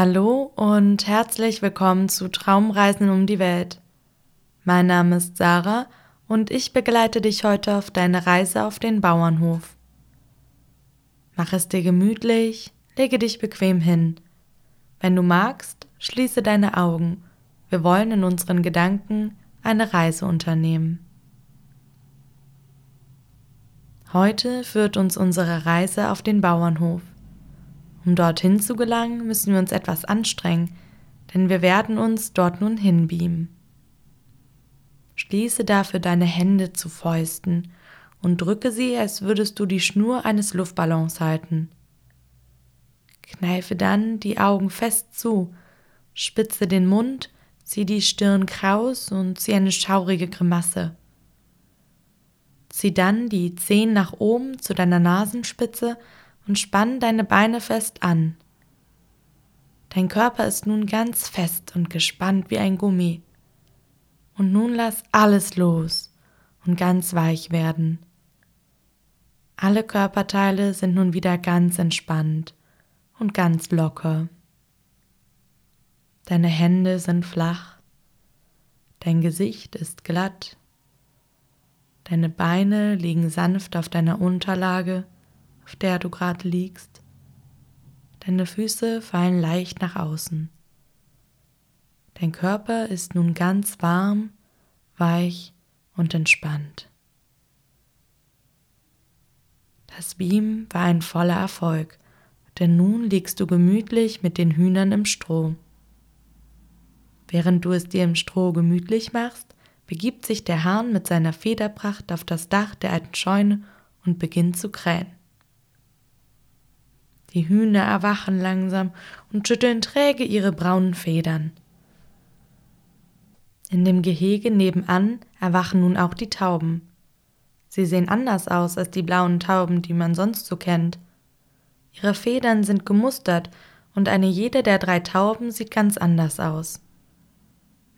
Hallo und herzlich willkommen zu Traumreisen um die Welt. Mein Name ist Sarah und ich begleite dich heute auf deine Reise auf den Bauernhof. Mach es dir gemütlich, lege dich bequem hin. Wenn du magst, schließe deine Augen. Wir wollen in unseren Gedanken eine Reise unternehmen. Heute führt uns unsere Reise auf den Bauernhof. Um dorthin zu gelangen, müssen wir uns etwas anstrengen, denn wir werden uns dort nun hinbeamen. Schließe dafür deine Hände zu Fäusten und drücke sie, als würdest du die Schnur eines Luftballons halten. Kneife dann die Augen fest zu, spitze den Mund, zieh die Stirn kraus und zieh eine schaurige Grimasse. Zieh dann die Zehen nach oben zu deiner Nasenspitze und spann deine Beine fest an. Dein Körper ist nun ganz fest und gespannt wie ein Gummi. Und nun lass alles los und ganz weich werden. Alle Körperteile sind nun wieder ganz entspannt und ganz locker. Deine Hände sind flach, dein Gesicht ist glatt, deine Beine liegen sanft auf deiner Unterlage auf der du gerade liegst. Deine Füße fallen leicht nach außen. Dein Körper ist nun ganz warm, weich und entspannt. Das Beam war ein voller Erfolg, denn nun liegst du gemütlich mit den Hühnern im Stroh. Während du es dir im Stroh gemütlich machst, begibt sich der Hahn mit seiner Federpracht auf das Dach der alten Scheune und beginnt zu krähen. Die Hühner erwachen langsam und schütteln träge ihre braunen Federn. In dem Gehege nebenan erwachen nun auch die Tauben. Sie sehen anders aus als die blauen Tauben, die man sonst so kennt. Ihre Federn sind gemustert und eine jede der drei Tauben sieht ganz anders aus.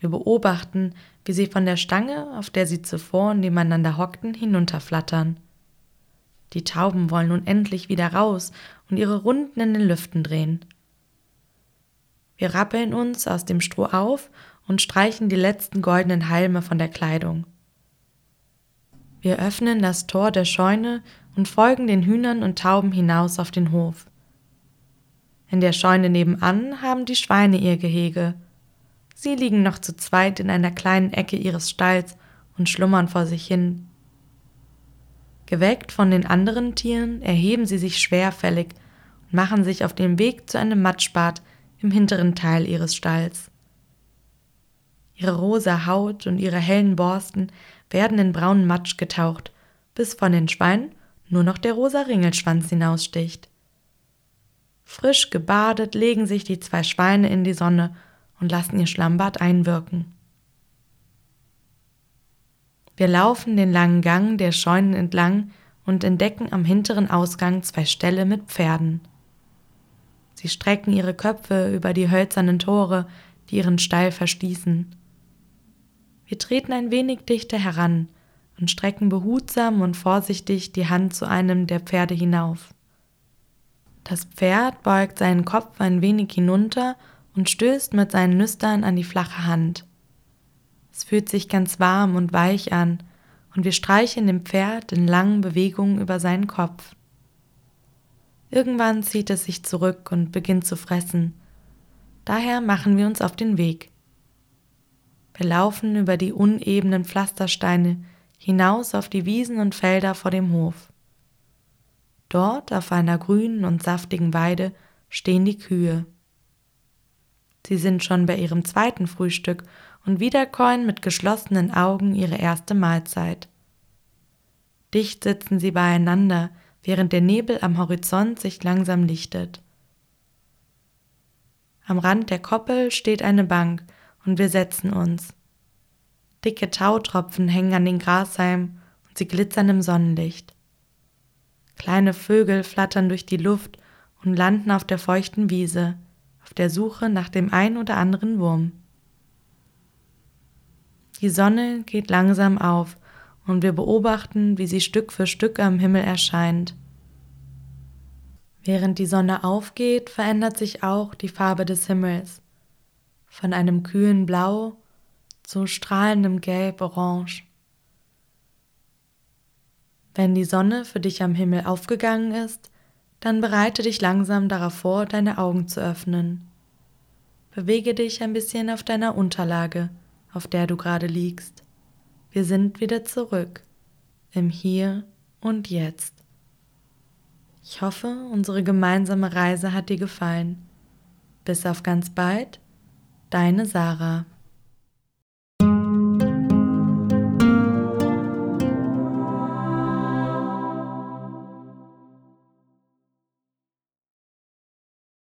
Wir beobachten, wie sie von der Stange, auf der sie zuvor nebeneinander hockten, hinunterflattern. Die Tauben wollen nun endlich wieder raus und ihre Runden in den Lüften drehen. Wir rappeln uns aus dem Stroh auf und streichen die letzten goldenen Halme von der Kleidung. Wir öffnen das Tor der Scheune und folgen den Hühnern und Tauben hinaus auf den Hof. In der Scheune nebenan haben die Schweine ihr Gehege. Sie liegen noch zu zweit in einer kleinen Ecke ihres Stalls und schlummern vor sich hin. Geweckt von den anderen Tieren erheben sie sich schwerfällig und machen sich auf den Weg zu einem Matschbad im hinteren Teil ihres Stalls. Ihre rosa Haut und ihre hellen Borsten werden in braunen Matsch getaucht, bis von den Schweinen nur noch der rosa Ringelschwanz hinaussticht. Frisch gebadet legen sich die zwei Schweine in die Sonne und lassen ihr Schlammbad einwirken. Wir laufen den langen Gang der Scheunen entlang und entdecken am hinteren Ausgang zwei Ställe mit Pferden. Sie strecken ihre Köpfe über die hölzernen Tore, die ihren Stall verschließen. Wir treten ein wenig dichter heran und strecken behutsam und vorsichtig die Hand zu einem der Pferde hinauf. Das Pferd beugt seinen Kopf ein wenig hinunter und stößt mit seinen Nüstern an die flache Hand. Es fühlt sich ganz warm und weich an, und wir streichen dem Pferd in langen Bewegungen über seinen Kopf. Irgendwann zieht es sich zurück und beginnt zu fressen. Daher machen wir uns auf den Weg. Wir laufen über die unebenen Pflastersteine hinaus auf die Wiesen und Felder vor dem Hof. Dort auf einer grünen und saftigen Weide stehen die Kühe. Sie sind schon bei ihrem zweiten Frühstück und wiederkäuen mit geschlossenen Augen ihre erste Mahlzeit. Dicht sitzen sie beieinander, während der Nebel am Horizont sich langsam lichtet. Am Rand der Koppel steht eine Bank und wir setzen uns. Dicke Tautropfen hängen an den Grashalmen und sie glitzern im Sonnenlicht. Kleine Vögel flattern durch die Luft und landen auf der feuchten Wiese, auf der Suche nach dem ein oder anderen Wurm. Die Sonne geht langsam auf und wir beobachten, wie sie Stück für Stück am Himmel erscheint. Während die Sonne aufgeht, verändert sich auch die Farbe des Himmels. Von einem kühlen Blau zu strahlendem Gelb-Orange. Wenn die Sonne für dich am Himmel aufgegangen ist, dann bereite dich langsam darauf vor, deine Augen zu öffnen. Bewege dich ein bisschen auf deiner Unterlage, auf der du gerade liegst. Wir sind wieder zurück im Hier und Jetzt. Ich hoffe, unsere gemeinsame Reise hat dir gefallen. Bis auf ganz bald, deine Sarah.